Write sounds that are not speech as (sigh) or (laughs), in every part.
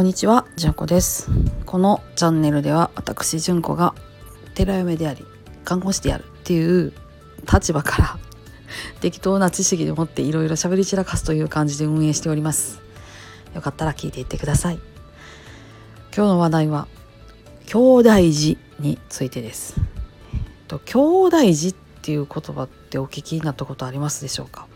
こんにちは、じゅんこです。このチャンネルでは私じゅんこが寺嫁であり看護師であるっていう立場から (laughs) 適当な知識でもっていろいろ喋り散らかすという感じで運営しております。よかったら聞いていってください。今日の話題は兄弟児についてです。と兄弟児っていう言葉ってお聞きになったことありますでしょうか？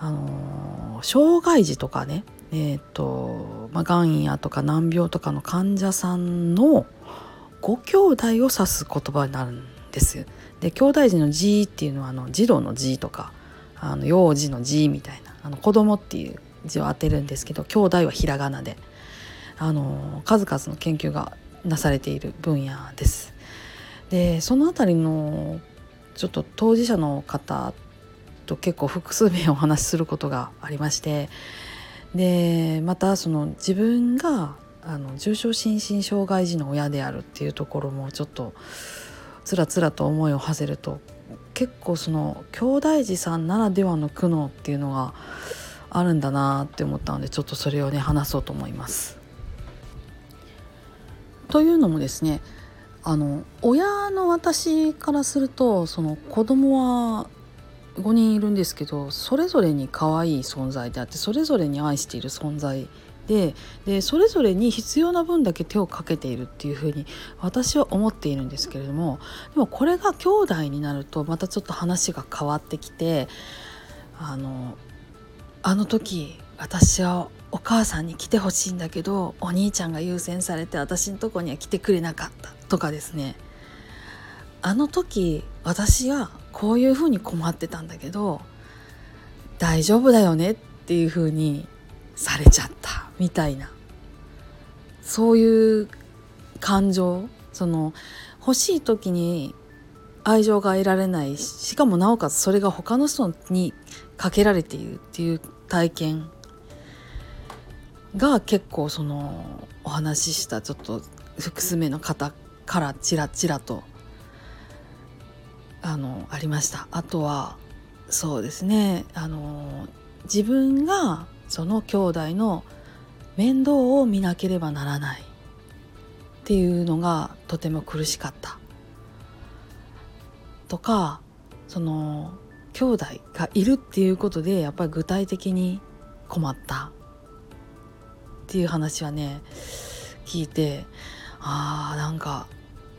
あの障害児とかねえーとまあ、がんやとか難病とかの患者さんのご兄弟を指す言葉になるんです。で兄弟児の「児」っていうのはあの児童の「児」とかあの幼児の「児」みたいなあの子供っていう字を当てるんですけど兄弟はひらがなであの数々の研究がなされている分野です。でその辺りのちょっと当事者の方と結構複数名お話しすることがありましてでまたその自分があの重症心身障害児の親であるっていうところもちょっとつらつらと思いを馳せると結構その兄弟児さんならではの苦悩っていうのがあるんだなって思ったのでちょっとそれをね話そうと思います。というのもですねあの親の私からするとその子供は5人いるんですけどそれぞれに可愛い存在であってそれぞれに愛している存在ででそれぞれに必要な分だけ手をかけているっていうふうに私は思っているんですけれどもでもこれが兄弟になるとまたちょっと話が変わってきてあのあの時私はお母さんに来てほしいんだけどお兄ちゃんが優先されて私のとこには来てくれなかったとかですね。あの時私はこういうふうに困ってたんだけど大丈夫だよねっていうふうにされちゃったみたいな。そういう感情その欲しい時に愛情が得られない。しかもなおかつそれが他の人にかけられているっていう体験が結構そのお話ししたちょっと複数名の方からちらちらとあのありました。あとはそうですね。あの自分がその兄弟の面倒を見なければならないっていうのがとても苦しかったとかその兄弟がいるっていうことでやっぱり具体的に困ったっていう話はね聞いてあーなんか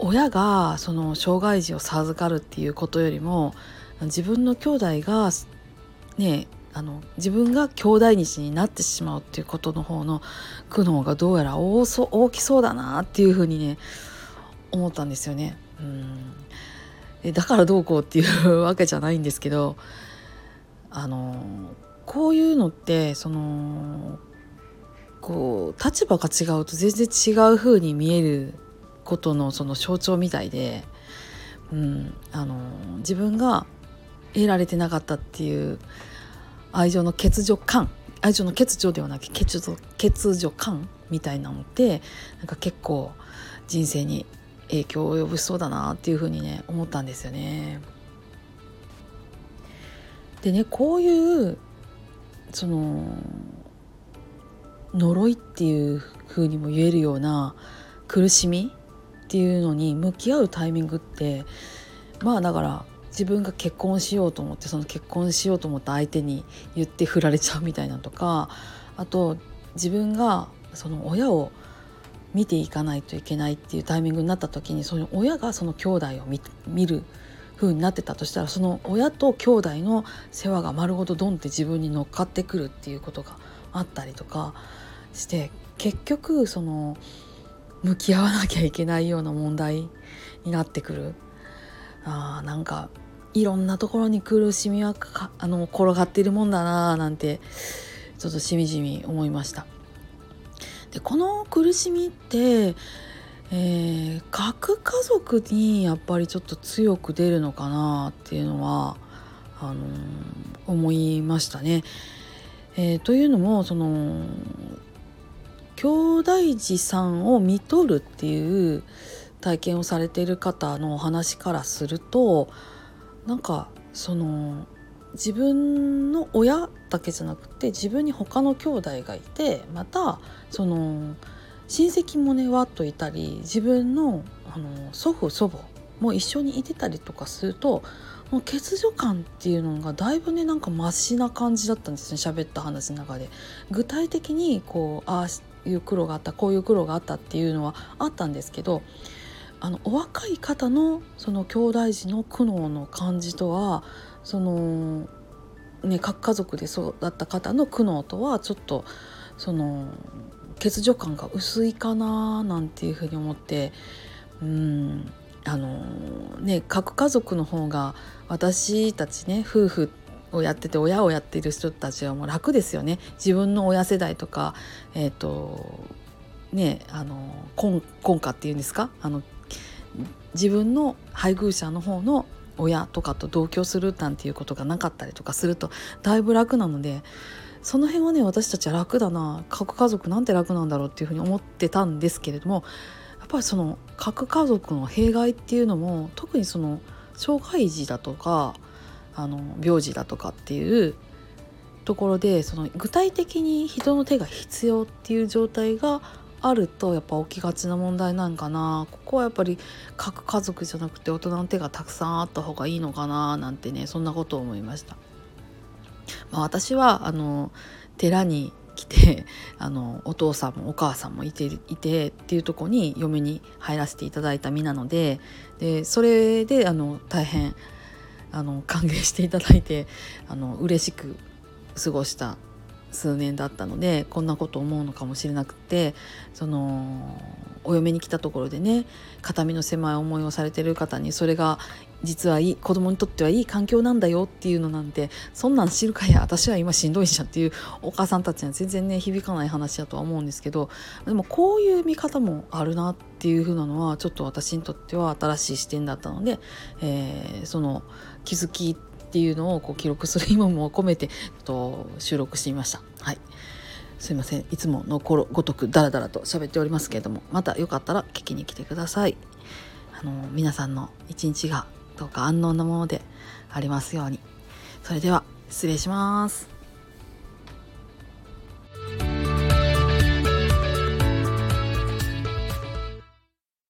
親がその障害児を授かるっていうことよりも自分の兄弟がねあの自分が兄弟日になってしまうっていうことの方の苦悩がどうやら大そ大きそうだなっていうふうにね思ったんですよね。うんだからどうこうっていうわけじゃないんですけどあのこういうのってそのこう立場が違うと全然違う風に見えることのその象徴みたいで、うん、あの自分が得られてなかったっていう愛情の欠如感愛情の欠如ではなく欠如欠如感みたいなのってなんか結構人生に影響を及ぼしそうだなっていうふうにね思ったんですよね。でねこういうその呪いっていうふうにも言えるような苦しみっていうのに向き合うタイミングってまあだから自分が結婚しようと思ってその結婚しようと思った相手に言って振られちゃうみたいなとかあと自分がその親を見ていかないといけないっていうタイミングになった時にその親がその兄弟を見る風になってたとしたらその親と兄弟の世話が丸ごとドンって自分に乗っかってくるっていうことがあったりとかして結局その向き合わなきゃいけないような問題になってくるあーなんかいろんなところに苦しみはあの転がっているもんだななんてちょっとしみじみ思いました。でこの苦しみって、えー、核家族にやっぱりちょっと強く出るのかなっていうのはあのー、思いましたね。えー、というのもその兄弟児さんを見とるっていう体験をされている方のお話からするとなんかその自分の親だけじゃなくて自分に他の兄弟がいてまたその親戚もねわっといたり自分のあの祖父祖母も一緒にいてたりとかするともう欠如感っていうのがだいぶねなんかマシな感じだったんですね喋った話の中で。具体的にこうあいう苦労があったこういう苦労があったっていうのはあったんですけどあのお若い方のその兄弟児の苦悩の感じとはそのね核家族で育った方の苦悩とはちょっとその欠如感が薄いかななんていうふうに思ってうんあのね核家族の方が私たちね夫婦をやってて親をやっている人たちはもう楽ですよね。自分の親世代とかえっ、ー、とねあの婚婚家っていうんですか？あの自分の配偶者の方の親とかと同居するなんていうことがなかったりとかするとだいぶ楽なのでその辺はね私たちは楽だな。核家族なんて楽なんだろうっていうふうに思ってたんですけれどもやっぱりその核家族の弊害っていうのも特にその障害児だとかあの病児だとかっていうところでその具体的に人の手が必要っていう状態があるとやっぱ起きがちな問題なんかなここはやっぱり各家族じゃなくて大人の手がたくさんあった方がいいのかななんてねそんなことを思いました。まあ、私はあの寺に来て (laughs) あのお父さんもお母さんもいていてっていうとこに嫁に入らせていただいた身なのででそれであの大変あの歓迎していただいてあの嬉しく過ごした数年だったのでこんなこと思うのかもしれなくてそのお嫁に来たところでね肩身の狭い思いをされてる方にそれが実はいい子供にとってはいい環境なんだよっていうのなんてそんなん知るかや私は今しんどいじゃんっていうお母さんたちには全然ね響かない話だとは思うんですけどでもこういう見方もあるなっていう風なのはちょっと私にとっては新しい視点だったので、えー、その気づきってっていうのをこう記録する意味も込めてと収録してみました。はい。すいません。いつものごとくダラダラと喋っておりますけれどもまたよかったら聞きに来てください。あの皆さんの一日がどうか安穏なものでありますように。それでは失礼します。